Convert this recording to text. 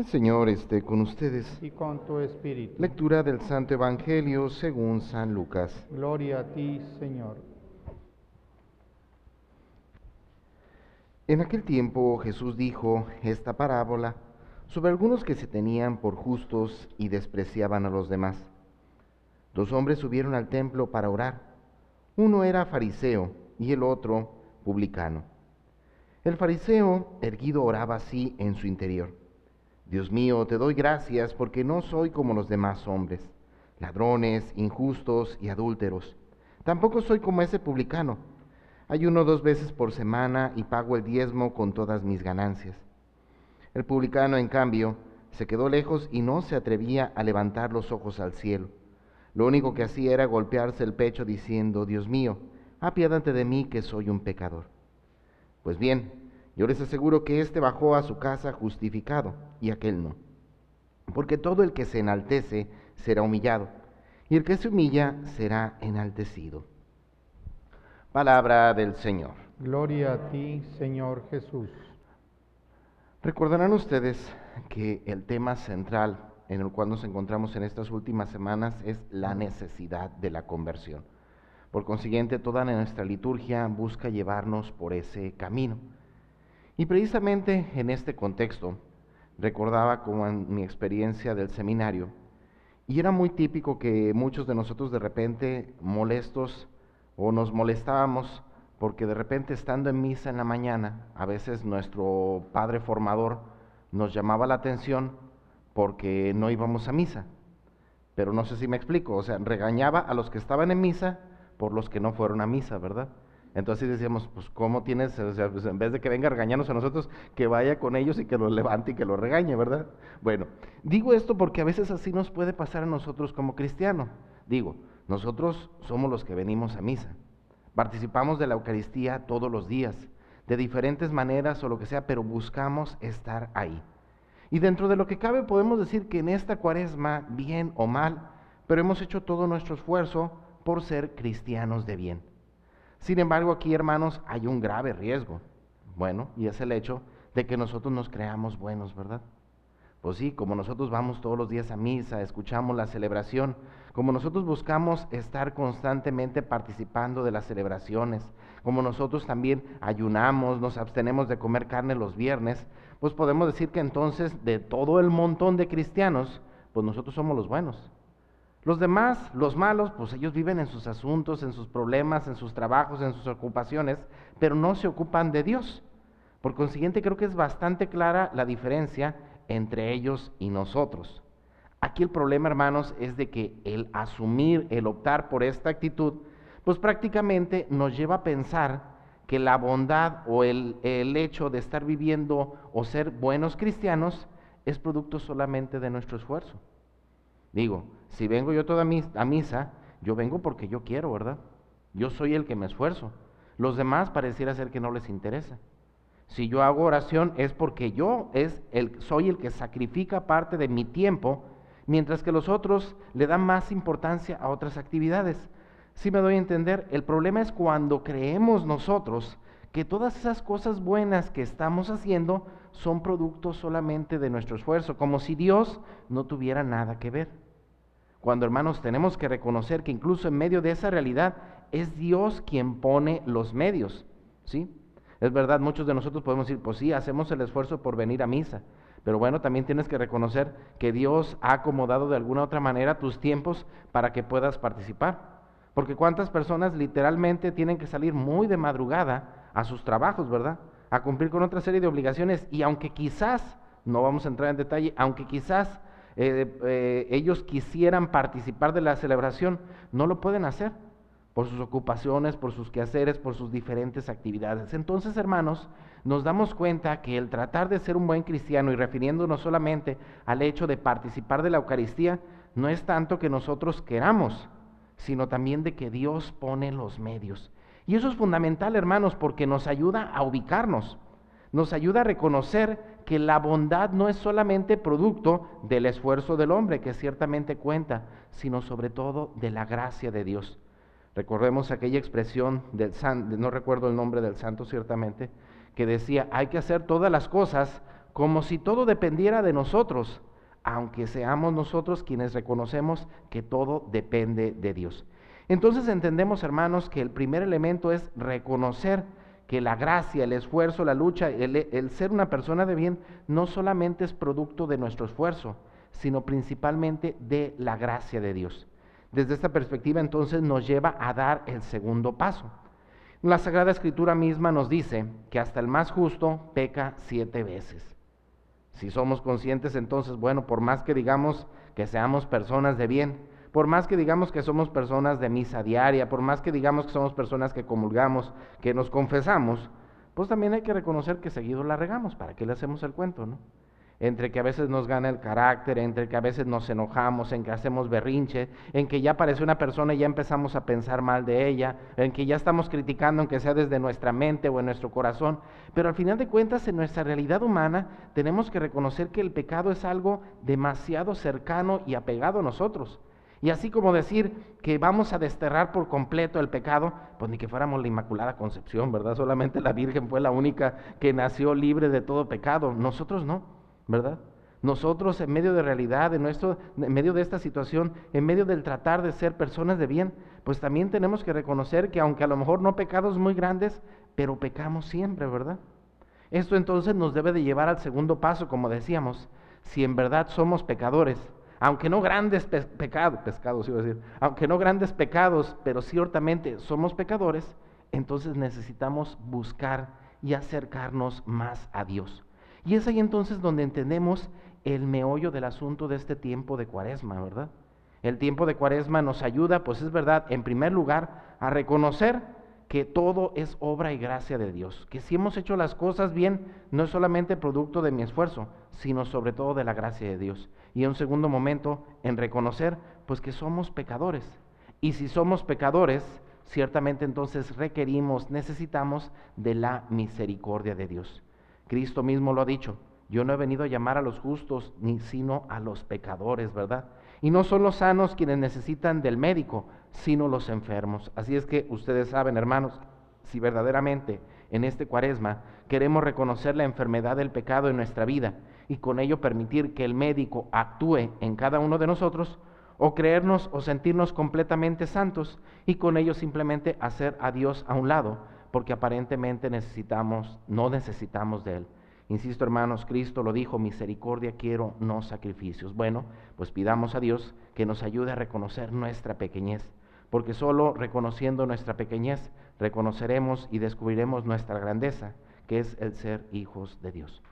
El Señor esté con ustedes. y con tu espíritu. Lectura del Santo Evangelio según San Lucas. Gloria a ti, Señor. En aquel tiempo Jesús dijo esta parábola sobre algunos que se tenían por justos y despreciaban a los demás. Dos hombres subieron al templo para orar. Uno era fariseo y el otro publicano. El fariseo erguido oraba así en su interior. Dios mío, te doy gracias porque no soy como los demás hombres, ladrones, injustos y adúlteros. Tampoco soy como ese publicano. Ayuno dos veces por semana y pago el diezmo con todas mis ganancias. El publicano, en cambio, se quedó lejos y no se atrevía a levantar los ojos al cielo. Lo único que hacía era golpearse el pecho diciendo, Dios mío, apiádate de mí que soy un pecador. Pues bien, yo les aseguro que éste bajó a su casa justificado y aquel no. Porque todo el que se enaltece será humillado, y el que se humilla será enaltecido. Palabra del Señor. Gloria a ti, Señor Jesús. Recordarán ustedes que el tema central en el cual nos encontramos en estas últimas semanas es la necesidad de la conversión. Por consiguiente, toda nuestra liturgia busca llevarnos por ese camino. Y precisamente en este contexto, recordaba como en mi experiencia del seminario, y era muy típico que muchos de nosotros de repente molestos o nos molestábamos porque de repente estando en misa en la mañana, a veces nuestro padre formador nos llamaba la atención porque no íbamos a misa. Pero no sé si me explico, o sea, regañaba a los que estaban en misa por los que no fueron a misa, ¿verdad? Entonces decíamos, pues ¿cómo tienes, o sea, pues, en vez de que venga a regañarnos a nosotros, que vaya con ellos y que los levante y que los regañe, ¿verdad? Bueno, digo esto porque a veces así nos puede pasar a nosotros como cristianos. Digo, nosotros somos los que venimos a misa. Participamos de la Eucaristía todos los días, de diferentes maneras o lo que sea, pero buscamos estar ahí. Y dentro de lo que cabe podemos decir que en esta cuaresma, bien o mal, pero hemos hecho todo nuestro esfuerzo por ser cristianos de bien. Sin embargo, aquí, hermanos, hay un grave riesgo. Bueno, y es el hecho de que nosotros nos creamos buenos, ¿verdad? Pues sí, como nosotros vamos todos los días a misa, escuchamos la celebración, como nosotros buscamos estar constantemente participando de las celebraciones, como nosotros también ayunamos, nos abstenemos de comer carne los viernes, pues podemos decir que entonces de todo el montón de cristianos, pues nosotros somos los buenos. Los demás, los malos, pues ellos viven en sus asuntos, en sus problemas, en sus trabajos, en sus ocupaciones, pero no se ocupan de Dios. Por consiguiente, creo que es bastante clara la diferencia entre ellos y nosotros. Aquí el problema, hermanos, es de que el asumir, el optar por esta actitud, pues prácticamente nos lleva a pensar que la bondad o el, el, hecho de estar viviendo o ser buenos cristianos es producto solamente de nuestro esfuerzo. Digo, si vengo yo toda a misa, yo vengo porque yo quiero, ¿verdad? Yo soy el que me esfuerzo. Los demás pareciera ser que no les interesa. Si yo hago oración es porque yo es el, soy el que sacrifica parte de mi tiempo, mientras que los otros le dan más importancia a otras actividades. Si me doy a entender, el problema es cuando creemos nosotros que todas esas cosas buenas que estamos haciendo son productos solamente de nuestro esfuerzo, como si Dios no tuviera nada que ver. Cuando hermanos tenemos que reconocer que incluso en medio de esa realidad es Dios quien pone los medios, ¿sí? Es verdad, muchos de nosotros podemos decir, pues sí, hacemos el esfuerzo por venir a misa, pero bueno, también tienes que reconocer que Dios ha acomodado de alguna otra manera tus tiempos para que puedas participar. Porque cuántas personas literalmente tienen que salir muy de madrugada a sus trabajos, ¿verdad? A cumplir con otra serie de obligaciones y aunque quizás, no vamos a entrar en detalle, aunque quizás eh, eh, ellos quisieran participar de la celebración, no lo pueden hacer por sus ocupaciones, por sus quehaceres, por sus diferentes actividades. Entonces, hermanos, nos damos cuenta que el tratar de ser un buen cristiano y refiriéndonos solamente al hecho de participar de la Eucaristía, no es tanto que nosotros queramos, sino también de que Dios pone los medios. Y eso es fundamental, hermanos, porque nos ayuda a ubicarnos, nos ayuda a reconocer que la bondad no es solamente producto del esfuerzo del hombre, que ciertamente cuenta, sino sobre todo de la gracia de Dios. Recordemos aquella expresión del santo, no recuerdo el nombre del santo ciertamente, que decía, hay que hacer todas las cosas como si todo dependiera de nosotros, aunque seamos nosotros quienes reconocemos que todo depende de Dios. Entonces entendemos, hermanos, que el primer elemento es reconocer que la gracia, el esfuerzo, la lucha, el, ser una persona de bien, no solamente es producto de nuestro esfuerzo, sino principalmente de la gracia de Dios. Desde esta perspectiva entonces nos lleva a dar el segundo paso. La Sagrada Escritura misma nos dice que hasta el más justo peca siete veces. Si somos conscientes entonces, bueno, por más que digamos que seamos personas de bien, por más que digamos que somos personas de misa diaria, por más que digamos que somos personas que comulgamos, que nos confesamos, pues también hay que reconocer que seguido la regamos. ¿Para qué le hacemos el cuento, no? Entre que a veces nos gana el carácter, entre que a veces nos enojamos, en que hacemos berrinche, en que ya aparece una persona y ya empezamos a pensar mal de ella, en que ya estamos criticando, aunque sea desde nuestra mente o en nuestro corazón. Pero al final de cuentas, en nuestra realidad humana, tenemos que reconocer que el pecado es algo demasiado cercano y apegado a nosotros. Y así como decir que vamos a desterrar por completo el pecado, pues ni que fuéramos la Inmaculada Concepción, ¿verdad? Solamente la Virgen fue la única que nació libre de todo pecado. Nosotros no, ¿verdad? Nosotros en medio de realidad, en, nuestro, en medio de esta situación, en medio del tratar de ser personas de bien, pues también tenemos que reconocer que aunque a lo mejor no pecados muy grandes, pero pecamos siempre, ¿verdad? Esto entonces nos debe de llevar al segundo paso, como decíamos, si en verdad somos pecadores, aunque no grandes pecados, pescados iba a decir, aunque no grandes pecados, pero ciertamente somos pecadores, entonces necesitamos buscar y acercarnos más a Dios. Y es ahí entonces donde entendemos el meollo del asunto de este tiempo de cuaresma, ¿verdad? El tiempo de cuaresma nos ayuda, pues es verdad, en primer lugar, a reconocer que todo es obra y gracia de Dios, que si hemos hecho las cosas bien, no es solamente producto de mi esfuerzo, sino sobre todo de la gracia de Dios. Y en un segundo momento, en reconocer, pues que somos pecadores. Y si somos pecadores, ciertamente entonces requerimos, necesitamos de la misericordia de Dios. Cristo mismo lo ha dicho, yo no he venido a llamar a los justos, ni sino a los pecadores, ¿verdad? Y no son los sanos quienes necesitan del médico, sino los enfermos. Así es que ustedes saben, hermanos, si verdaderamente en este cuaresma queremos reconocer la enfermedad del pecado en nuestra vida y con ello permitir que el médico actúe en cada uno de nosotros, o creernos o sentirnos completamente santos y con ello simplemente hacer a Dios a un lado, porque aparentemente necesitamos, no necesitamos de Él. Insisto, hermanos, Cristo lo dijo, misericordia quiero, no sacrificios. Bueno, pues pidamos a Dios que nos ayude a reconocer nuestra pequeñez, porque solo reconociendo nuestra pequeñez reconoceremos y descubriremos nuestra grandeza, que es el ser hijos de Dios.